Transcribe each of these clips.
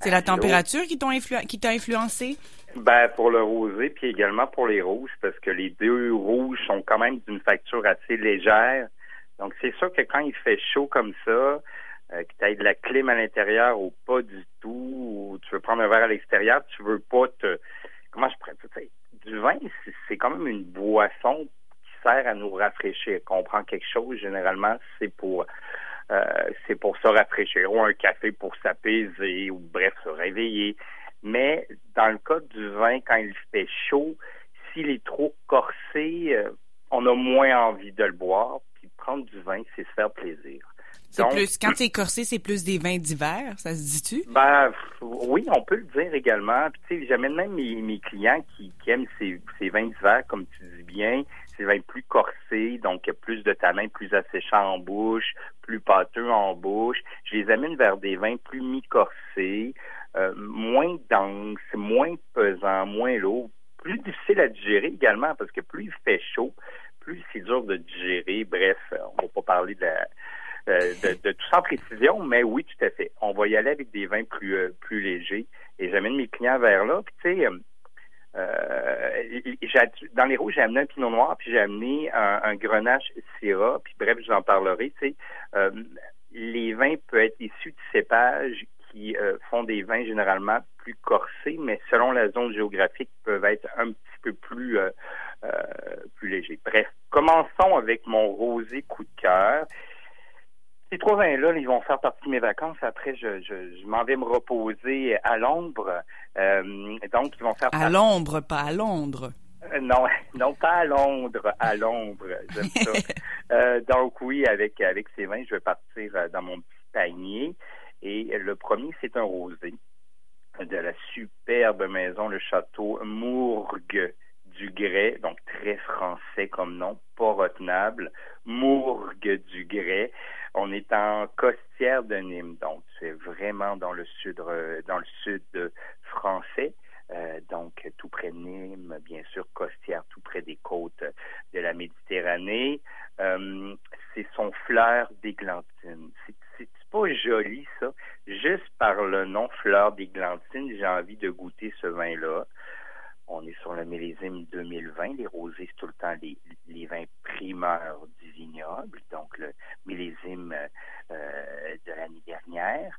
C'est la température qui t'a influencé? Ben, pour le rosé, puis également pour les rouges, parce que les deux rouges sont quand même d'une facture assez légère. Donc, c'est sûr que quand il fait chaud comme ça, euh, que tu aies de la clim à l'intérieur ou pas du tout, ou tu veux prendre un verre à l'extérieur, tu veux pas te... Comment je pourrais... Du vin, c'est quand même une boisson qui sert à nous rafraîchir. Quand on prend quelque chose, généralement, c'est pour... Euh, c'est pour se rafraîchir, ou un café pour s'apaiser, ou bref, se réveiller. Mais dans le cas du vin, quand il fait chaud, s'il est trop corsé, euh, on a moins envie de le boire. Puis prendre du vin, c'est se faire plaisir. C'est plus quand c'est corsé, c'est plus des vins d'hiver, ça se dit-tu? Ben oui, on peut le dire également. Puis tu sais, j'amène même mes, clients qui, aiment ces, vins d'hiver, comme tu dis bien, ces vins plus corsés, donc plus de tanin, plus asséchants en bouche, plus pâteux en bouche. Je les amène vers des vins plus mi-corsés, euh, moins dense, moins pesant, moins lourd, plus difficile à digérer également parce que plus il fait chaud, plus c'est dur de digérer. Bref, on va pas parler de, euh, de, tout ça en précision, mais oui, tout à fait. On va y aller avec des vins plus euh, plus légers et j'amène mes clients vers là. Puis tu sais. Dans les rouges, j'ai amené un pinot noir, puis j'ai amené un, grenache syrah, puis bref, je vous en parlerai. Tu sais, les vins peuvent être issus de cépages qui euh, font des vins généralement plus corsés, mais selon la zone géographique, peuvent être un petit peu plus, euh, euh, plus légers. Bref, commençons avec mon rosé coup de cœur. Ces trois vins-là, ils vont faire partie de mes vacances. Après, je, je, m'en vais me reposer à l'ombre. donc, ils vont faire À l'ombre, pas à Londres. non, non, pas à Londres, à l'ombre. J'aime ça. donc, oui, avec, avec ces vins, je vais partir dans mon petit panier. Et le premier, c'est un rosé de la superbe maison, le château Mourgue du Grès, donc très français comme nom, pas retenable. Mourgue du Grès. On est en Costière de Nîmes, donc c'est vraiment dans le sud, euh, dans le sud français. Euh, donc tout près de Nîmes, bien sûr, Costière, tout près des côtes de la Méditerranée. Euh, c'est son fleur d'églantine. C'est pas joli, ça. Juste par le nom Fleur d'Églantine, j'ai envie de goûter ce vin-là. On est sur le millésime 2020. Les rosés, c'est tout le temps les, vins primeurs du vignoble, donc le millésime euh, de l'année dernière.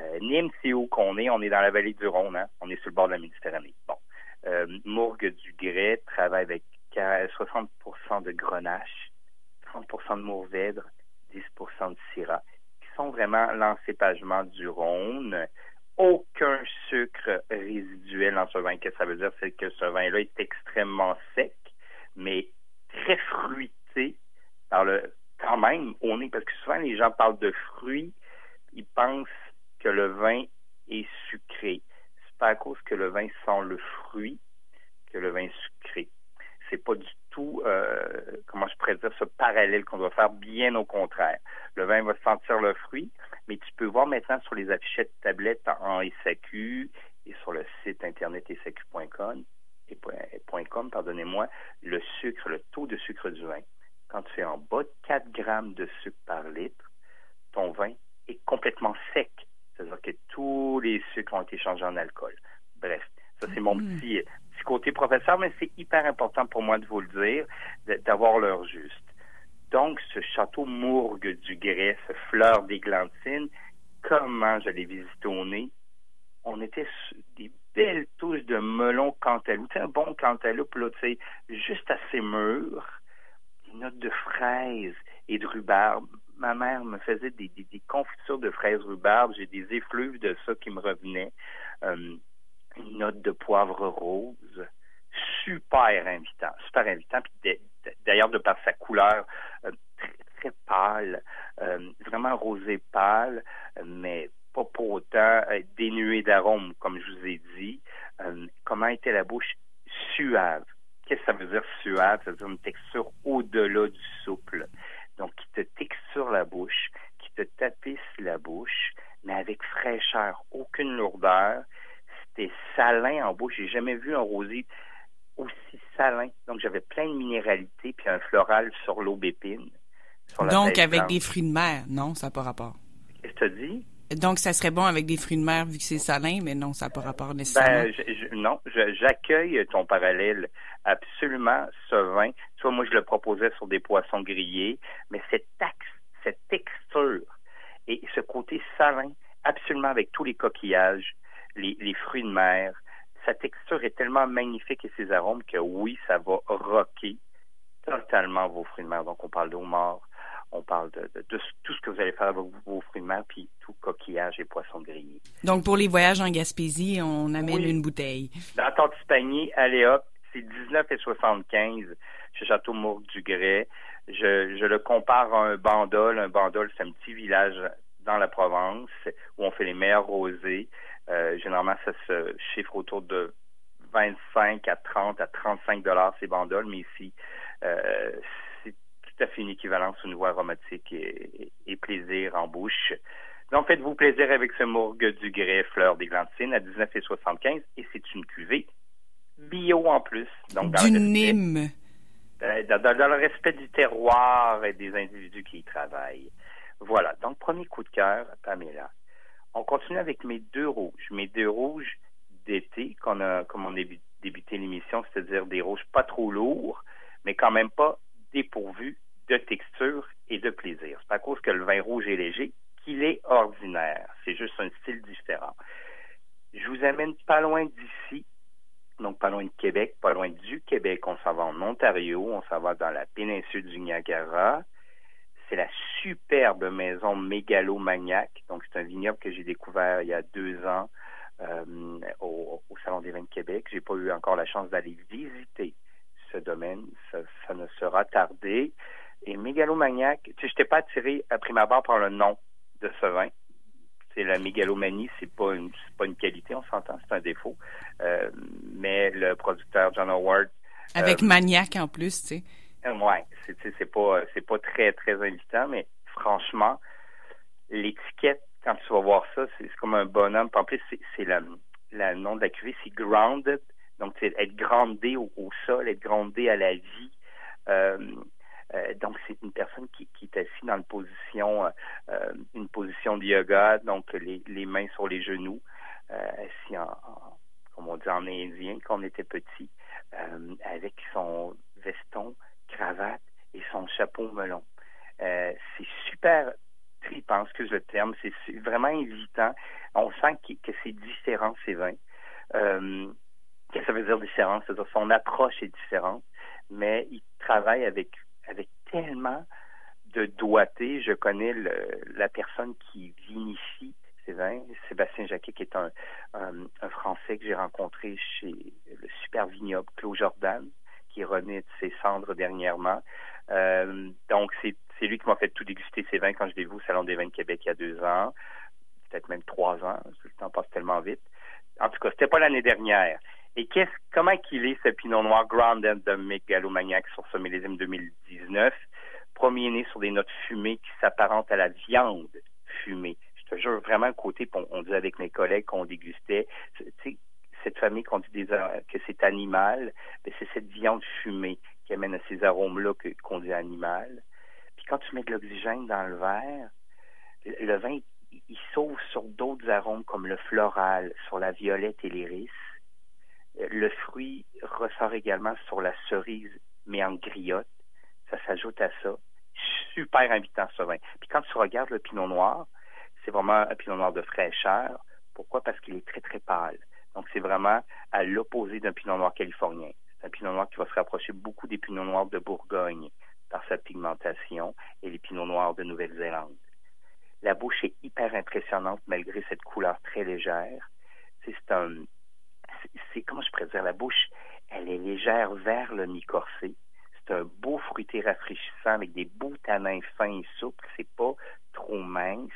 Euh, Nîmes, c'est où qu'on est? On est dans la vallée du Rhône, hein? on est sur le bord de la Méditerranée. Bon. Euh, Mourgue du Grès travaille avec 60% de grenache, 30% de mourvèdre, 10% de syrah sont vraiment l'encépagement du Rhône. Aucun sucre résiduel dans ce vin. Qu'est-ce que ça veut dire? C'est que ce vin-là est extrêmement sec, mais très fruité par le, quand même au nez, parce que souvent les gens parlent de fruits, ils pensent que le vin est sucré. C'est pas à cause que le vin sent le fruit que le vin est sucré. C'est pas du tout, euh, comment je pourrais dire, ce parallèle qu'on doit faire, bien au contraire. Le vin va sentir le fruit, mais tu peux voir maintenant sur les affichettes tablettes en SAQ et sur le site internet SAQ.com, et .com, pardonnez-moi, le sucre, le taux de sucre du vin. Quand tu es en bas de 4 grammes de sucre par litre, ton vin est complètement sec. C'est-à-dire que tous les sucres ont été changés en alcool. Bref, ça c'est mon mm. petit côté professeur, mais c'est hyper important pour moi de vous le dire, d'avoir l'heure juste. Donc, ce château Mourgue du Grès, ce fleur d'églantine, comment je l'ai visité au nez? On était des belles touches de melon cantaloupe. Un bon cantaloupe, là, juste assez mûr. Une note de fraises et de rhubarbe. Ma mère me faisait des, confitures de fraises rhubarbe. J'ai des effluves de ça qui me revenaient. Euh, une note de poivre rose, super invitant, super invitant. Puis d'ailleurs, de par sa couleur euh, très, pâle, euh, vraiment rosé pâle, mais pas pour autant euh, dénué d'arôme, comme je vous ai dit. comment était la bouche? Suave? Qu'est-ce que ça veut dire suave? Ça veut dire une texture au-delà du souple. Donc, qui te texture la bouche, qui te tapisse la bouche, mais avec fraîcheur, aucune lourdeur c'était salin en bouche. J'ai jamais vu un rosé salin. Donc, j'avais plein de minéralité puis un floral sur l'aubépine. Donc, avec des fruits de mer, non? Ça n'a pas rapport. Qu'est-ce que tu dis? Donc, ça serait bon avec des fruits de mer vu que c'est salin, mais non, ça n'a pas rapport nécessairement. Ben, non, j'accueille ton parallèle absolument ce vin. Soit moi, je le proposais sur des poissons grillés, mais cette, taxe, cette texture et ce côté salin, absolument avec tous les coquillages, les, les fruits de mer, sa texture est tellement magnifique et ses arômes que oui, ça va rocker totalement vos fruits de mer. Donc, on parle d'eau mort, on parle de, tout ce que vous allez faire avec vos fruits de mer, puis tout coquillage et poissons grillés. Donc, pour les voyages en Gaspésie, on amène une bouteille. Dans Tortipanie, allez hop, c'est 19,75 chez Château Mourgue du Grès. Je, le compare à un bandol. Un bandol, c'est un petit village dans la Provence où on fait les meilleurs rosés. Euh, généralement, ça se chiffre autour de 25 à 30 à 35 dollars ces bandoles, mais ici, euh, c'est tout à fait une équivalence au niveau aromatique et, plaisir en bouche. Donc, faites-vous plaisir avec ce mourgue du grès fleur d'églantine à 19,75 et c'est une cuvée bio en plus. Donc, du Nîmes. Euh, dans, dans, le respect du terroir et des individus qui y travaillent. Voilà. Donc, premier coup de cœur, Pamela. On continue avec mes deux rouges. Mes deux rouges d'été, qu'on a, comme on a débuté l'émission, c'est-à-dire des rouges pas trop lourds, mais quand même pas dépourvus de texture et de plaisir. C'est à cause que le vin rouge est léger qu'il est ordinaire. C'est juste un style différent. Je vous amène pas loin d'ici, donc pas loin de Québec, pas loin du Québec. On s'en va en Ontario, on s'en va dans la péninsule du Niagara. C'est la superbe maison Mégalomaniac. Donc, c'est un vignoble que j'ai découvert il y a deux ans euh, au, Salon des vins de Québec. J'ai pas eu encore la chance d'aller visiter ce domaine. Ça, ne sera tardé. Et Mégalomaniac, tu sais, je n'étais pas attiré à prime abord par le nom de ce vin. C'est la mégalomanie, c'est pas une pas une qualité, on s'entend, c'est un défaut. Euh, mais le producteur John Howard avec euh, maniac en plus, tu sais. Ouais, c'est c'est pas c'est pas très très invitant, mais franchement, l'étiquette quand tu vas voir ça, c'est comme un bonhomme. En plus, c'est le nom de la cuvée, c'est grounded, donc c'est être grandé au, sol, être grandé à la vie. Euh, euh, donc c'est une personne qui, est assise dans une position euh, une position de yoga, donc les, les mains sur les genoux, assis en, comme on dit en indien quand on était petit, avec son veston cravate et son chapeau melon. Euh, c'est super tripant, excuse le terme, c'est vraiment invitant. On sent que, c'est différent, ces vins. Euh, qu'est-ce que ça veut dire différent? C'est-à-dire son approche est différente, mais il travaille avec, avec tellement de doigté. Je connais la personne qui vinifie ces vins, Sébastien Jacquet, qui est un, un Français que j'ai rencontré chez le super vignoble Claude Jordan qui renaît de ses cendres dernièrement. Euh, donc, c'est, lui qui m'a fait tout déguster ses vins quand je l'ai vu au Salon des vins de Québec il y a deux ans, peut-être même trois ans. Le temps passe tellement vite. En tout cas, c'était pas l'année dernière. Et qu'est-ce, comment qu'il est ce Pinot Noir Grand de Megalomaniac sur ce millésime 2019? Premier né sur des notes fumées qui s'apparentent à la viande fumée. Je te jure vraiment côté, on, on disait avec mes collègues qu'on dégustait, cette famille qu'on dit que c'est animal, mais c'est cette viande fumée qui amène à ces arômes-là qu'on dit animal. Puis quand tu mets de l'oxygène dans le verre, le, vin, il, sauve sur d'autres arômes comme le floral, sur la violette et l'iris. Le fruit ressort également sur la cerise, mais en griotte. Ça s'ajoute à ça. Super invitant ce vin. Puis quand tu regardes le pinot noir, c'est vraiment un pinot noir de fraîcheur. Pourquoi? Parce qu'il est très, très pâle. Donc, c'est vraiment à l'opposé d'un pinot noir californien. C'est un pinot noir qui va se rapprocher beaucoup des pinots noirs de Bourgogne par sa pigmentation et les pinots noirs de Nouvelle-Zélande. La bouche est hyper impressionnante malgré cette couleur très légère. C'est un, comment je pourrais dire, la bouche, elle est légère vers le mi-corsé. C'est un beau fruité rafraîchissant avec des beaux tanins fins et souples. C'est pas trop mince.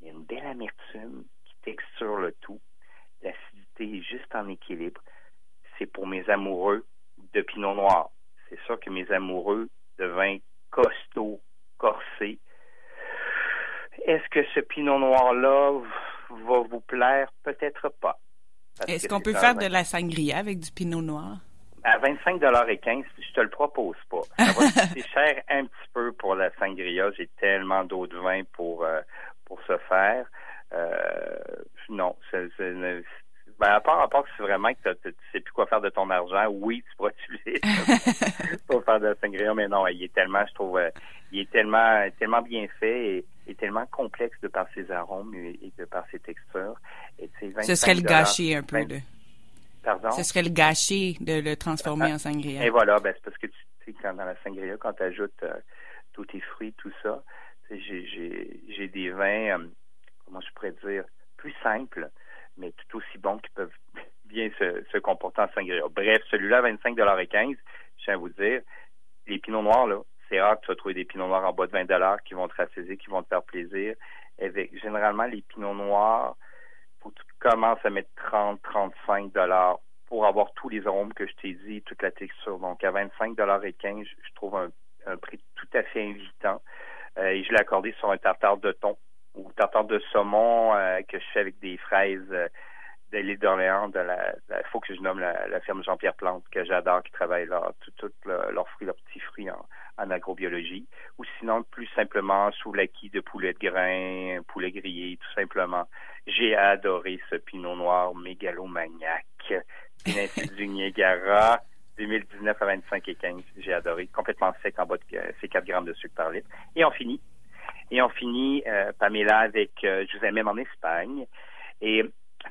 Il y a une belle amertume qui texture le tout. Juste en équilibre. C'est pour mes amoureux de Pinot Noir. C'est sûr que mes amoureux de vin costaud, corsé. Est-ce que ce Pinot Noir-là va vous plaire? Peut-être pas. Est-ce qu'on peut faire de la sangria avec du Pinot Noir? À 25,15 je te le propose pas. C'est cher un petit peu pour la sangria. J'ai tellement d'autres vins pour, euh, pour ce faire. non, c'est, ben, à part, à part que c'est vraiment que tu sais plus quoi faire de ton argent, oui, tu pourras utiliser pour faire de la sangria, mais non, il est tellement, je trouve, il est tellement, tellement bien fait et, et tellement complexe de par ses arômes et, de par ses textures. Et, Ce serait le gâcher un peu. de... Pardon? Ce serait le gâcher de le transformer ah, en sangria. Et voilà, ben, c'est parce que tu sais, quand dans la sangria, quand tu ajoutes euh, tous tes fruits, tout ça, j'ai des vins, euh, comment je pourrais dire, plus simples, mais tout aussi bons qui peuvent bien se, se comporter en sangria. Bref, celui-là, 25,15 je tiens à vous dire, les pinots noirs, là, c'est rare que tu vas trouver des pinots noirs en bas de 20 qui vont te rassasier, qui vont te faire plaisir. Avec, généralement, les pinots noirs, faut que tu commences à mettre 30, 35 dollars pour avoir tous les arômes que je t'ai dit, toute la texture. Donc, à 25 dollars et 15, je trouve un, prix tout à fait invitant. Euh, et je l'ai accordé sur un tartare de thon ou tartare de saumon euh, que je fais avec des fraises euh, de l'île d'Orléans, de la, il faut que je nomme la, ferme Jean-Pierre Plante, que j'adore, qui travaille là, tous leurs fruits, leurs petits fruits en, en agrobiologie, ou sinon plus simplement sous l'acquis de poulet de grain, poulet grillé, tout simplement. J'ai adoré ce pinot noir mégalomaniaque, du Niagara, 2019 à 25 et 15. J'ai adoré, complètement sec en bas de c'est 4 grammes de sucre par litre. Et on finit. Et on finit, euh, Pamela, avec Je vous amène en Espagne. Et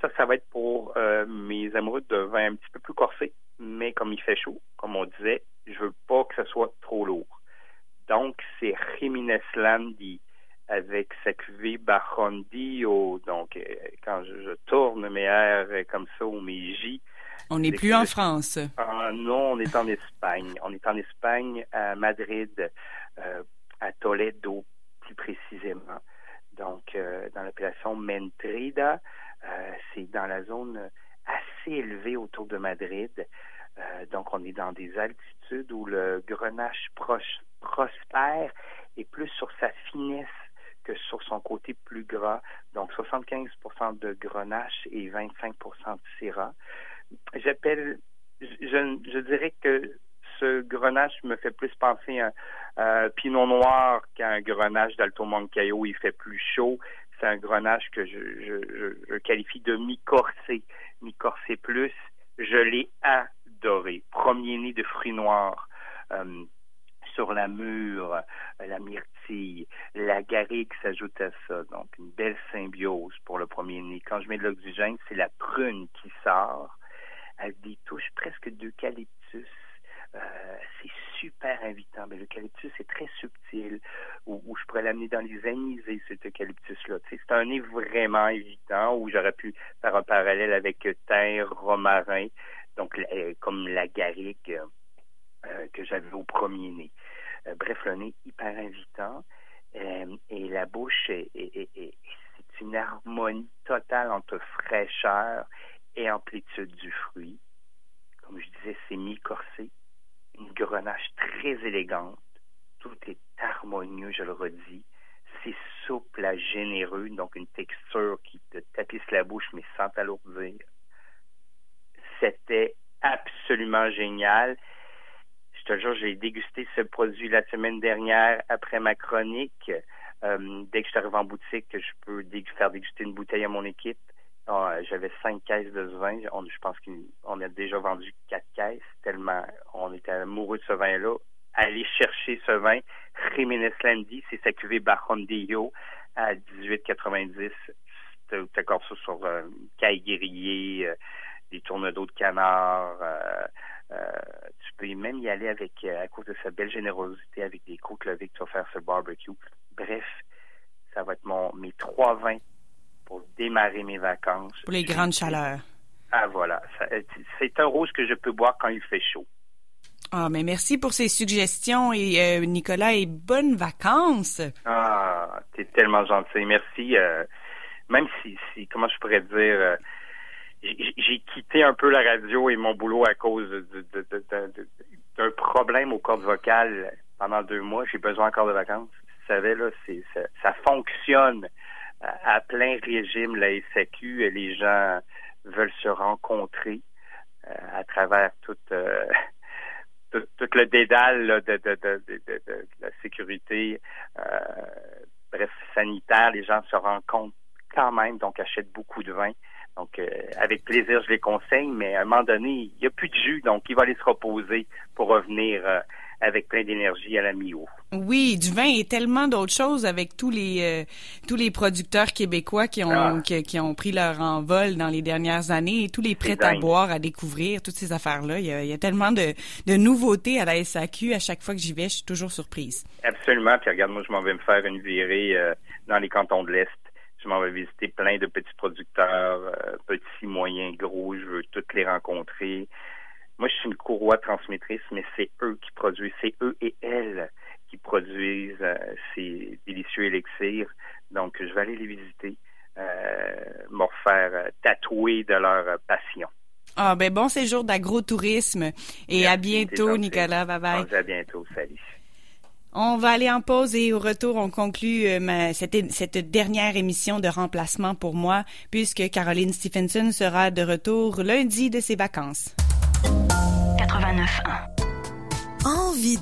ça, ça va être pour euh, mes amoureux de vin un petit peu plus corsés, mais comme il fait chaud, comme on disait, je veux pas que ce soit trop lourd. Donc, c'est Jiménez Landi avec sa cuvée. Donc, euh, quand je, tourne mes airs comme ça ou mes J. On n'est plus en France. Ah, non, on est en Espagne. On est en Espagne, à Madrid, euh, à Toledo, plus précisément. Donc, euh, dans l'appellation Mentrida, c'est dans la zone assez élevée autour de Madrid. Euh, donc, on est dans des altitudes où le grenache prospère et plus sur sa finesse que sur son côté plus gras. Donc, 75% de grenache et 25% de syrah. J'appelle, je, dirais que ce grenache me fait plus penser à un pinot noir qu'à un grenache d'Alto Moncayo. Il fait plus chaud. C'est un grenache que je, qualifie de mi-corsé. Mi-corsé plus. Je l'ai à doré, premier-né de fruits noirs. Euh, sur la mûre, la myrtille, la garrigue s'ajoute à ça. Donc, une belle symbiose pour le premier-né. Quand je mets de l'oxygène, c'est la prune qui sort avec des touches presque d'eucalyptus. Euh, c'est super invitant. Mais l'eucalyptus est très subtil, où, je pourrais l'amener dans les anisés, cet eucalyptus-là. c'est un nez vraiment évitant, où j'aurais pu faire un parallèle avec thym, romarin donc euh, comme la garrigue euh, que j'avais au premier nez. Euh, bref, le nez hyper invitant et la bouche est, c'est une harmonie totale entre fraîcheur et amplitude du fruit. Comme je disais, c'est mi-corsé, une grenache très élégante, tout est harmonieux, je le redis. C'est souple à généreux, donc une texture qui te tapisse la bouche mais sans t'alourdir. C'était absolument génial. Je te jure, j'ai dégusté ce produit la semaine dernière après ma chronique. Euh, dès que je arrive en boutique, je peux faire déguster une bouteille à mon équipe. Ah, j'avais cinq caisses de ce vin. je pense qu'on a déjà vendu quatre caisses, tellement on était amoureux de ce vin-là. Aller chercher ce vin, Jiménez Landy, c'est sa cuvée Barondello à 18,90. Tu encore ça sur euh, caille guerrier, euh, des tournes d'eau de canard. Euh, euh, tu peux même y aller avec, à cause de sa belle générosité, avec des côtes levées que tu vas faire ce barbecue. Bref, ça va être mon mes trois vins pour démarrer mes vacances. Pour les grandes chaleurs. Ah voilà, c'est un rose que je peux boire quand il fait chaud. Ah, mais merci pour ces suggestions et Nicolas et bonnes vacances. Ah, t'es tellement gentil, merci. même si, si, comment je pourrais dire, j'ai quitté un peu la radio et mon boulot à cause d'un problème aux cordes vocales pendant deux mois. J'ai besoin encore de vacances. Vous savez, là, ça, fonctionne à, plein régime, la SAQ. Les gens veulent se rencontrer euh, à travers euh, tout, le dédale de, la sécurité, euh, bref, sanitaire. Les gens se rencontrent quand même, donc achètent beaucoup de vin. Donc, euh, avec plaisir, je les conseille, mais à un moment donné, il n'y a plus de jus, donc il va aller se reposer pour revenir euh, avec plein d'énergie à la mi-eau. Oui, du vin et tellement d'autres choses avec tous les euh, tous les producteurs québécois qui ont Ah. qui, qui ont pris leur envol dans les dernières années et tous les prêts à boire à découvrir, toutes ces affaires-là. Il y a, il y a tellement de, de nouveautés à la SAQ. À chaque fois que j'y vais, je suis toujours surprise. Absolument. Puis regarde, moi, je m'en vais me faire une virée euh, dans les cantons de l'Est. Je m'en vais visiter plein de petits producteurs, euh, petits, moyens, gros. Je veux toutes les rencontrer. Moi, je suis une courroie transmettrice, mais c'est eux qui produisent, c'est eux et elles qui produisent euh, ces délicieux élixirs. Donc, je vais aller les visiter, euh, me refaire euh, tatouer de leur euh, passion. Ah ben bon séjour d'agrotourisme et à bientôt. Nicolas. Bye bye. À bientôt. Salut. On va aller en pause et au retour, on conclut euh, ma- cette, cette dernière émission de remplacement pour moi, puisque Caroline Stephenson sera de retour lundi de ses vacances. 89.1. Envie